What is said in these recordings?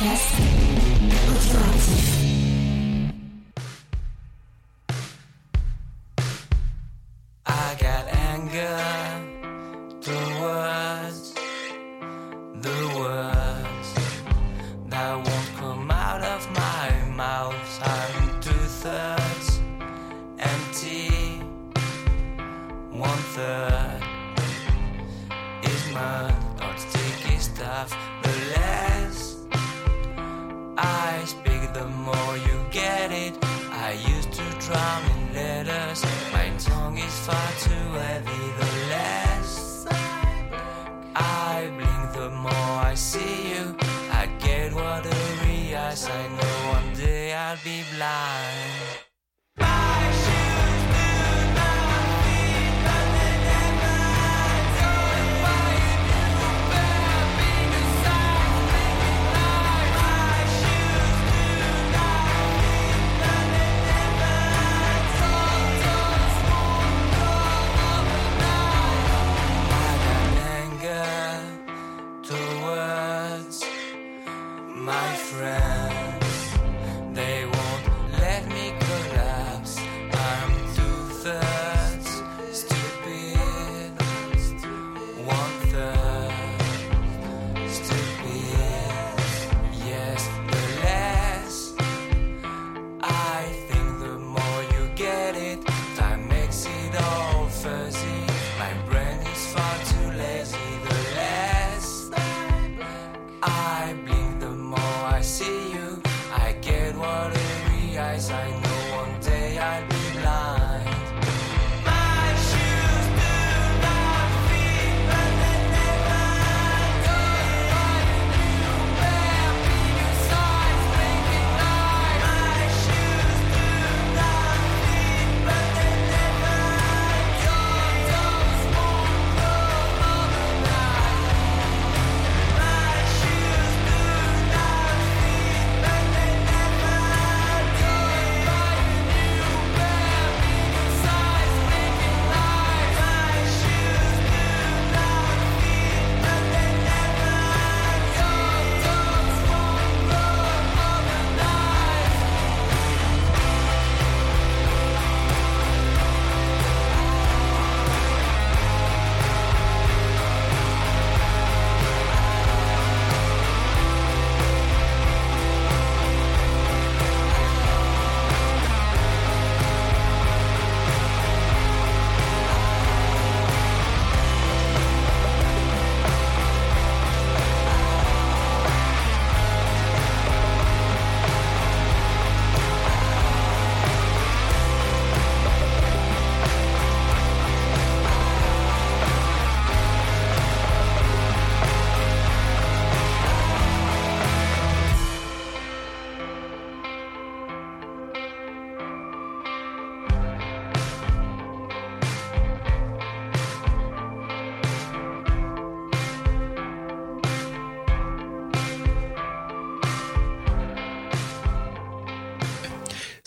Podcast. Autoratif. Eyes. I know one day I'll be blind.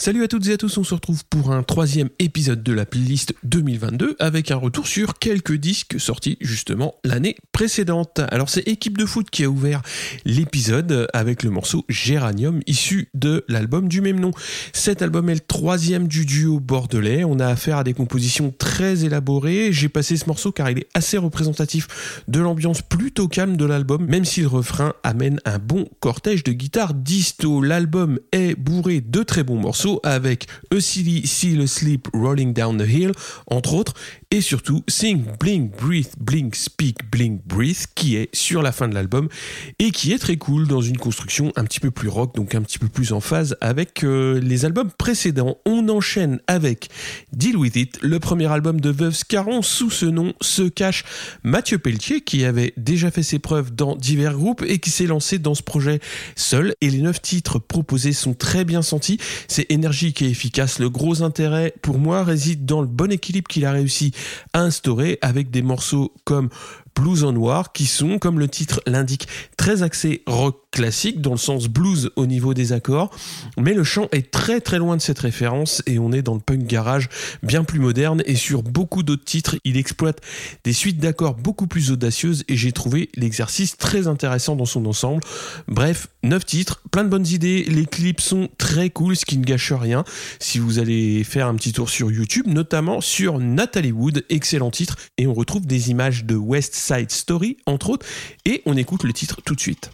Salut à toutes et à tous, on se retrouve pour un troisième épisode de la playlist 2022 avec un retour sur quelques disques sortis justement l'année précédente. Alors c'est Équipe de foot qui a ouvert l'épisode avec le morceau Géranium issu de l'album du même nom. Cet album est le troisième du duo bordelais, on a affaire à des compositions très élaborées, j'ai passé ce morceau car il est assez représentatif de l'ambiance plutôt calme de l'album, même si le refrain amène un bon cortège de guitare disto. L'album est bourré de très bons morceaux avec A Silly Seal Sleep Rolling Down the Hill, entre autres, et surtout Sing, Blink, Breathe, Blink, Speak, Blink, Breathe, qui est sur la fin de l'album et qui est très cool dans une construction un petit peu plus rock, donc un petit peu plus en phase avec euh, les albums précédents. On enchaîne avec Deal With It, le premier album de Veuve Scarron. Sous ce nom se cache Mathieu Pelletier, qui avait déjà fait ses preuves dans divers groupes et qui s'est lancé dans ce projet seul. Et les neuf titres proposés sont très bien sentis. C'est et efficace. Le gros intérêt pour moi réside dans le bon équilibre qu'il a réussi à instaurer avec des morceaux comme Blues en Noir, qui sont, comme le titre l'indique, très axés rock classique, dans le sens blues au niveau des accords, mais le chant est très très loin de cette référence et on est dans le punk garage bien plus moderne et sur beaucoup d'autres titres, il exploite des suites d'accords beaucoup plus audacieuses et j'ai trouvé l'exercice très intéressant dans son ensemble. Bref, 9 titres, plein de bonnes idées, les clips sont très cool, ce qui ne gâche rien. Si vous allez faire un petit tour sur YouTube, notamment sur Natalie Wood, excellent titre, et on retrouve des images de West Side Story, entre autres, et on écoute le titre tout de suite.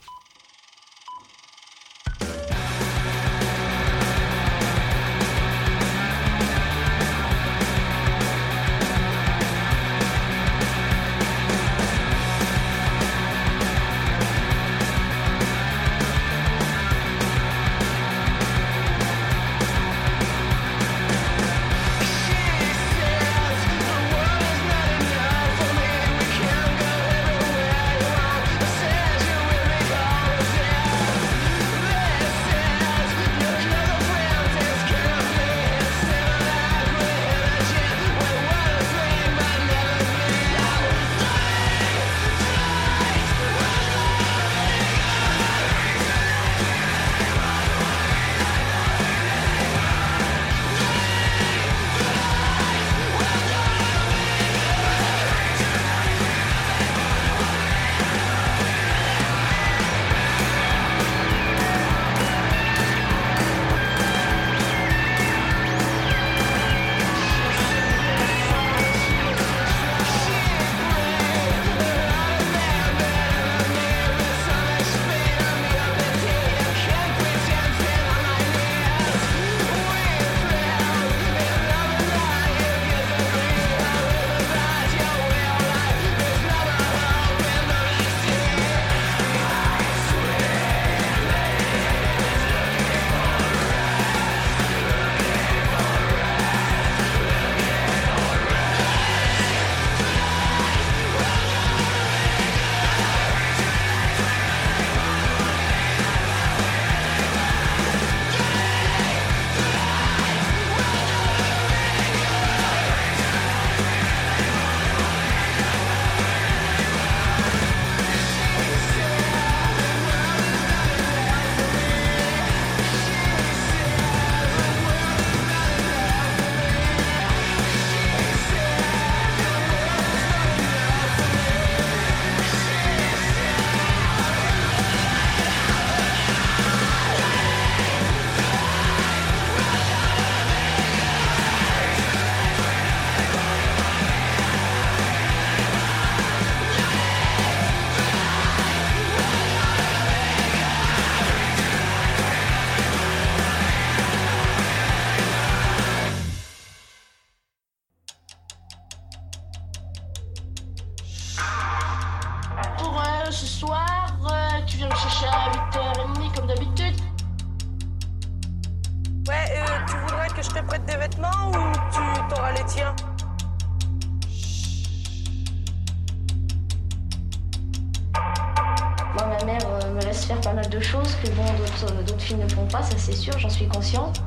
Suis consciente.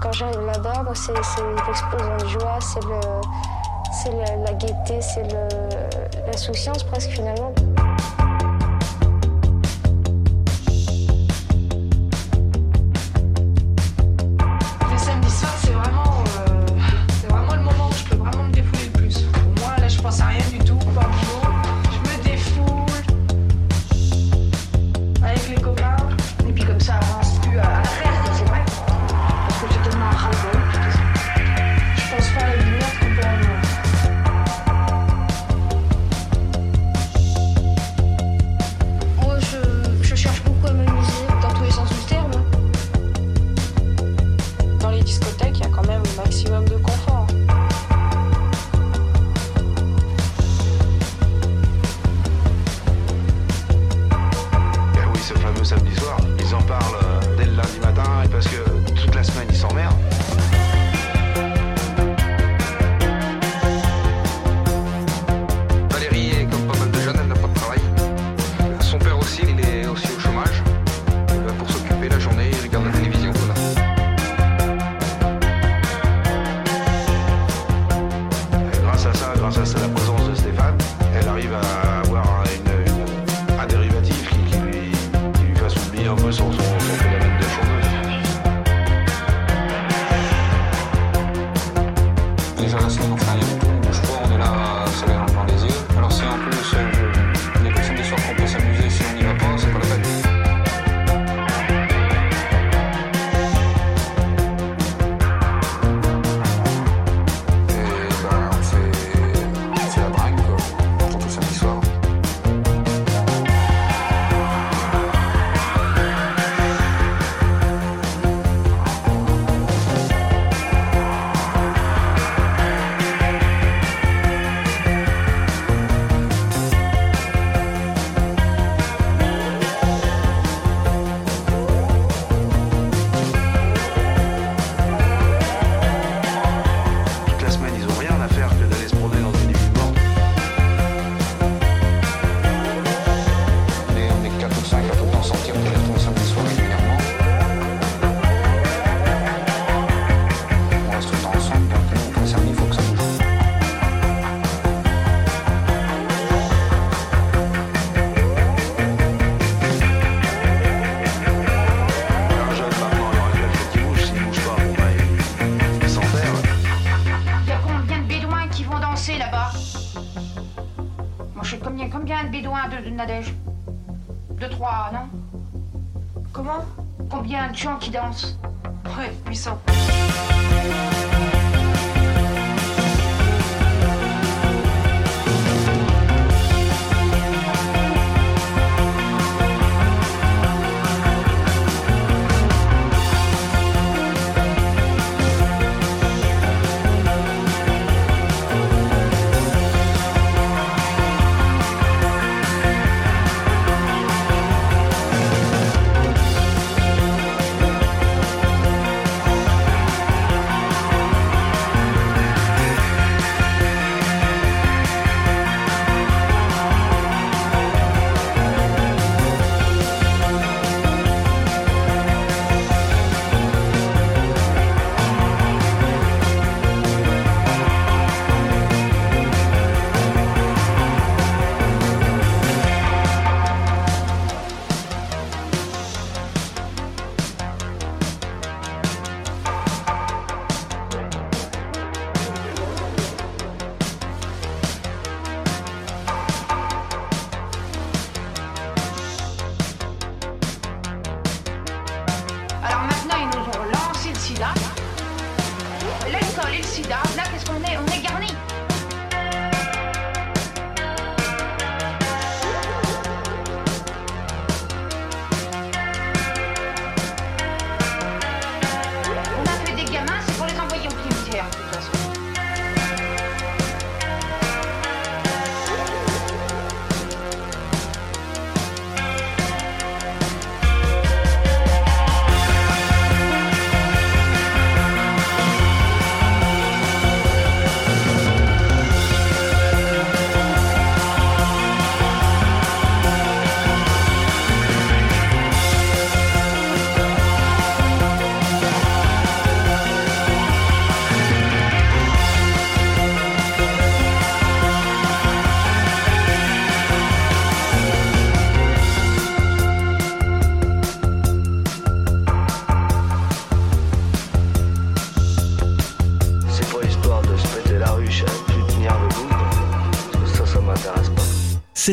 Quand j'arrive là-bas, c'est c'est l'explosion de joie, c'est la gaieté, c'est l'insouciance presque finalement. Gens qui dansent Ouais, 800.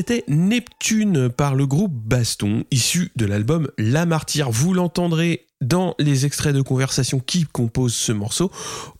C'était Neptune par le groupe Baston, issu de l'album La Martyre. Vous l'entendrez dans les extraits de conversation qui composent ce morceau.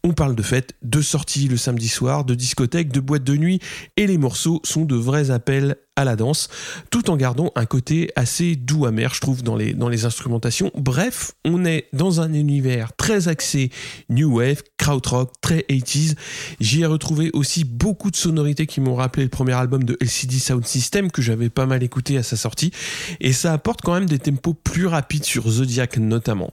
On parle de fêtes, de sorties le samedi soir, de discothèques, de boîtes de nuit, et les morceaux sont de vrais appels à la danse, tout en gardant un côté assez doux amer, je trouve, dans les, dans les instrumentations. Bref, on est dans un univers très axé new wave, krautrock, très 80s. J'y ai retrouvé aussi beaucoup de sonorités qui m'ont rappelé le premier album de LCD Sound System que j'avais pas mal écouté à sa sortie, et ça apporte quand même des tempos plus rapides sur Zodiac notamment.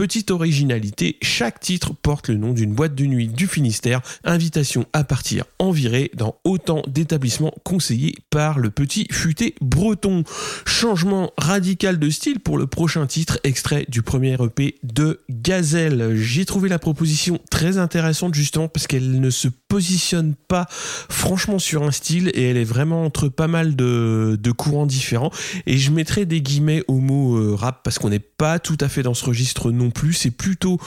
Petite originalité, chaque titre porte le nom d'une boîte de nuit du Finistère, invitation à partir en virée dans autant d'établissements conseillés par le petit futé breton. Changement radical de style pour le prochain titre, extrait du premier EP de Gazelle. J'ai trouvé la proposition très intéressante justement parce qu'elle ne se positionne pas franchement sur un style et elle est vraiment entre pas mal de, courants différents. Et je mettrai des guillemets au mot euh, rap parce qu'on n'est pas tout à fait dans ce registre non plus. C'est plutôt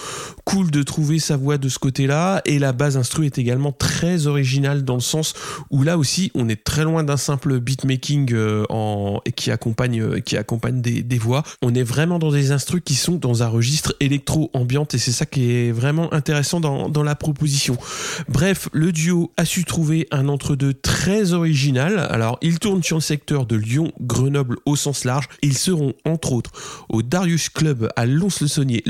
cool de trouver sa voix de ce côté-là. Et la base instru est également très originale dans le sens où là aussi on est très loin d'un simple beatmaking euh, en, qui accompagne, euh, qui accompagne des, voix. On est vraiment dans des instrus qui sont dans un registre électro-ambiante et c'est ça qui est vraiment intéressant dans, dans la proposition. Bref, le duo a su trouver un entre-deux très original. Alors, ils tournent sur le secteur de Lyon, Grenoble au sens large. Ils seront entre autres au Darius Club à Lons-le-Saunier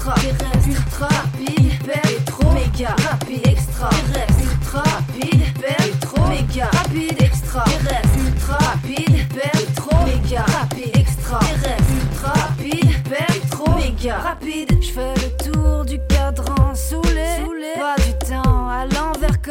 extra, terrestre, ultra, rapide, hyper, et trop, méga. Rapide, extra, terrestre, ultra, rapide, hyper, et trop, méga. Rapide, extra, terrestre, ultra, rapide, hyper, et trop, méga. Rapide, extra, terrestre, ultra, rapide, hyper, et trop, méga. Rapide,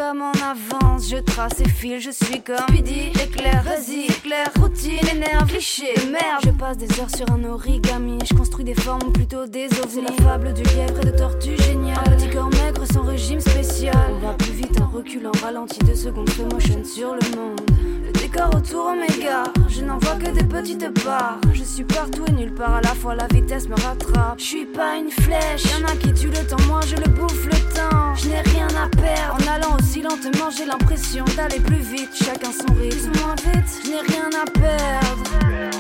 comme en avance. Je trace et file, je suis comme Speedy, éclair, vas-y, éclair, routine, énerve, cliché, merde. Je passe des heures sur un origami, je construis des formes plutôt des ovnis. C'est la fable du lièvre et de tortue géniale. Un petit corps maigre sans régime spécial. On va plus vite en reculant, ralenti deux secondes, slow motion sur le monde. Le décor autour oméga, je n'en vois que des petites parts. Je suis partout et nulle part à la fois, la vitesse me rattrape. Je suis pas une flèche, y'en a qui tuent le temps, moi je le bouffe le temps. J'ai l'impression d'aller plus vite. Chacun son rythme, moins vite, je n'ai rien à perdre.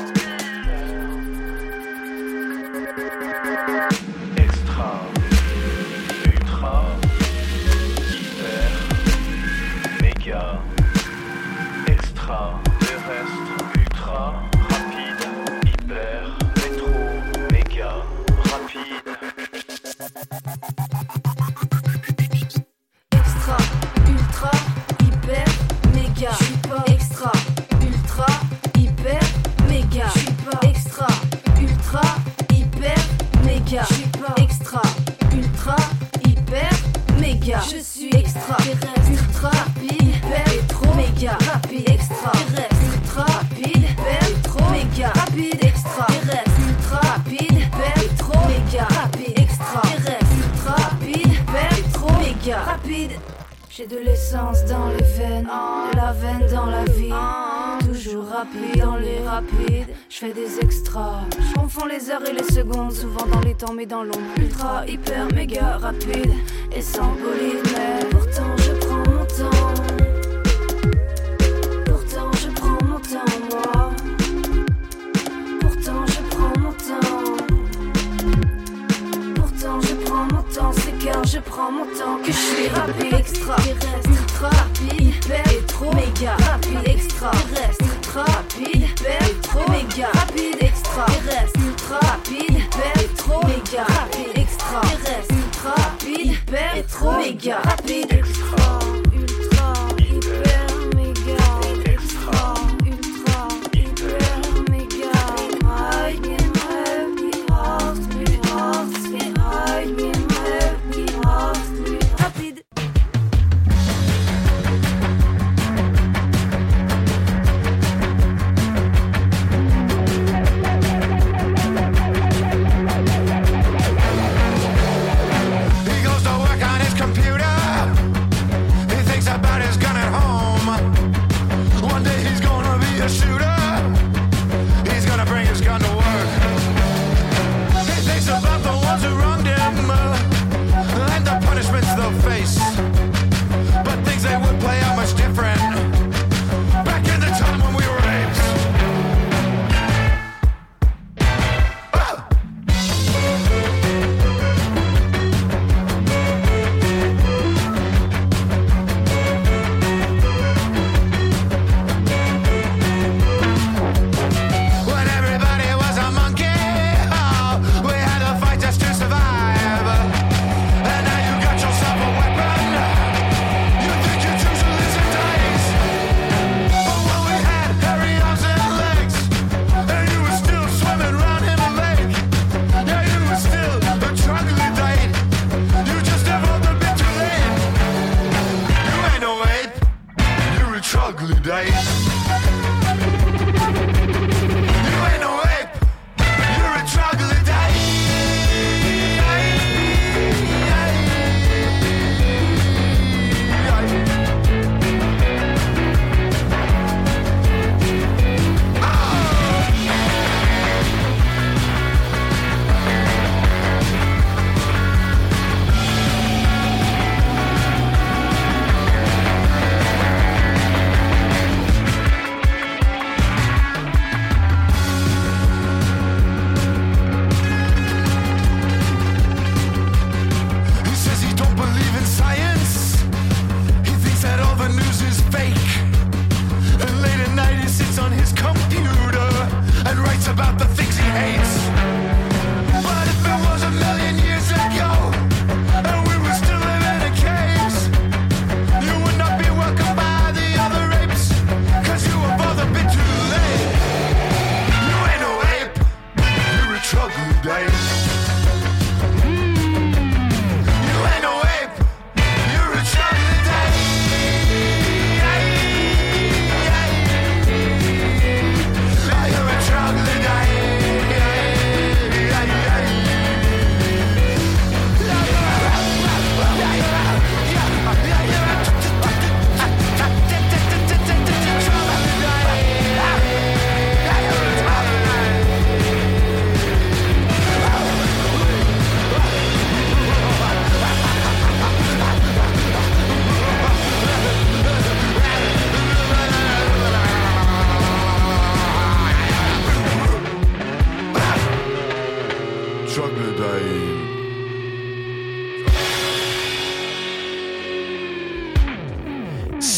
Dans les veines, la veine dans la vie. Toujours rapide dans les rapides, je fais des extras. Je confonds les heures et les secondes, souvent dans les temps mais dans l'ombre. Ultra, hyper, méga rapide et sans bolide, mais pourtant je prends mon temps que je suis rapide, extra, ultra rapide, hyper, et trop, méga, rapide, extra, terrestre, ultra rapide, hyper, et trop, méga, rapide, extra, terrestre, ultra rapide, hyper, et trop, méga, rapide, extra, terrestre, ultra rapide, hyper, et trop, méga, rapide, extra,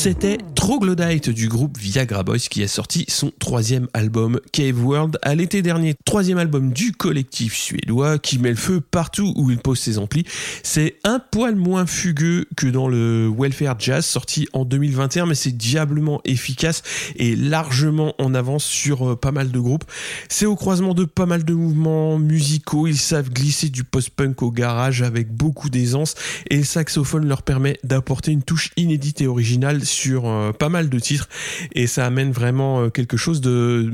C'était Troglodyte du groupe Viagra Boys qui a sorti son troisième album Cave World à l'été dernier. Troisième album du collectif suédois qui met le feu partout où il pose ses amplis. C'est un poil moins fugueux que dans le Welfare Jazz sorti en 2021 mais c'est diablement efficace et largement en avance sur euh, pas mal de groupes. C'est au croisement de pas mal de mouvements musicaux. Ils savent glisser du post-punk au garage avec beaucoup d'aisance et le saxophone leur permet d'apporter une touche inédite et originale sur euh, pas mal de titres et ça amène vraiment euh, quelque chose de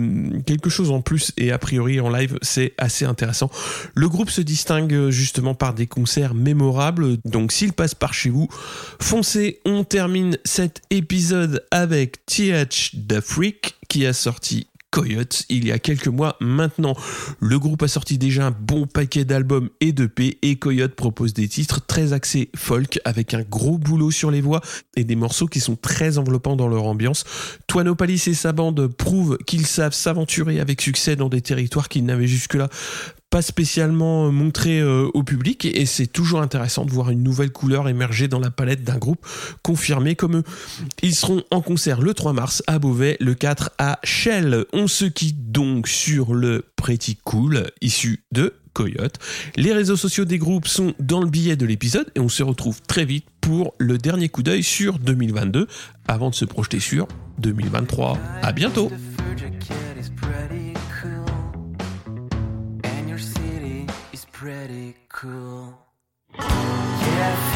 quelque chose en plus et a priori en live c'est assez intéressant. Le groupe se distingue euh, justement par des concerts mémorables donc s'il passe par chez vous, foncez. On termine cet épisode avec TH The Freak qui a sorti Coyote il y a quelques mois maintenant. Le groupe a sorti déjà un bon paquet d'albums et d'EP et Coyote propose des titres très axés folk avec un gros boulot sur les voix et des morceaux qui sont très enveloppants dans leur ambiance. Toano Palis et sa bande prouvent qu'ils savent s'aventurer avec succès dans des territoires qu'ils n'avaient jusque-là pas spécialement montré euh, au public et c'est toujours intéressant de voir une nouvelle couleur émerger dans la palette d'un groupe confirmé comme eux. Ils seront en concert le 3 mars à Beauvais, le 4 à Shell. On se quitte donc sur le Pretty Cool issu de Coyote. Les réseaux sociaux des groupes sont dans le billet de l'épisode et on se retrouve très vite pour le dernier coup d'œil sur 2022 avant de se projeter sur 2023. À bientôt. Pretty cool. Yeah,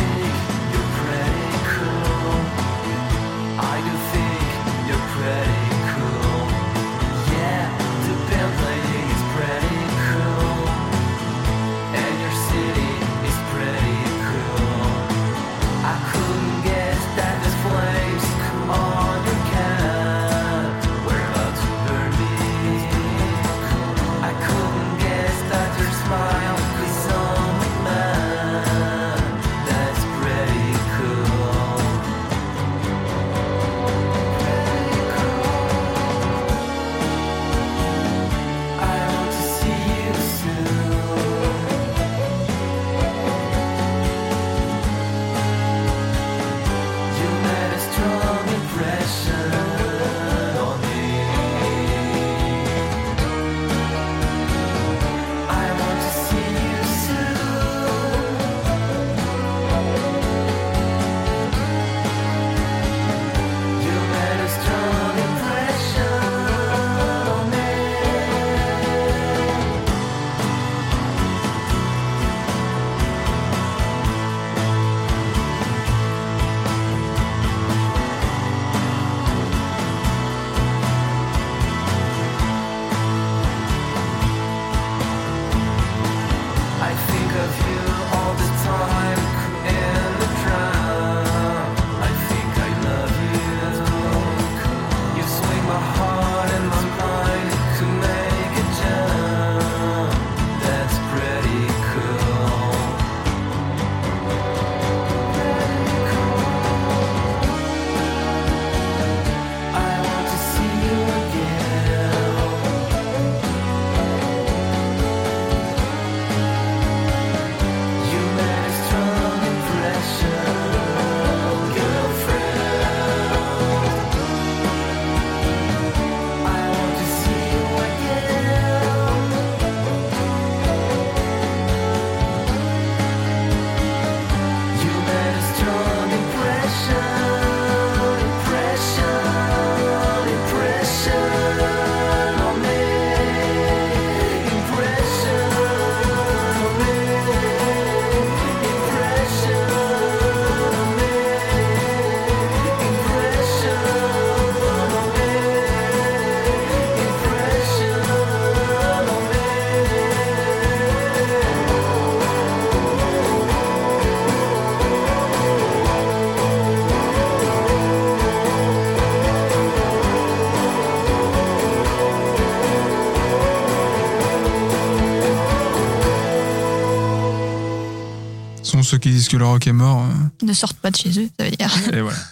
qui disent que le rock est mort. euh, Ne sortent pas de chez eux, ça veut dire. et voilà.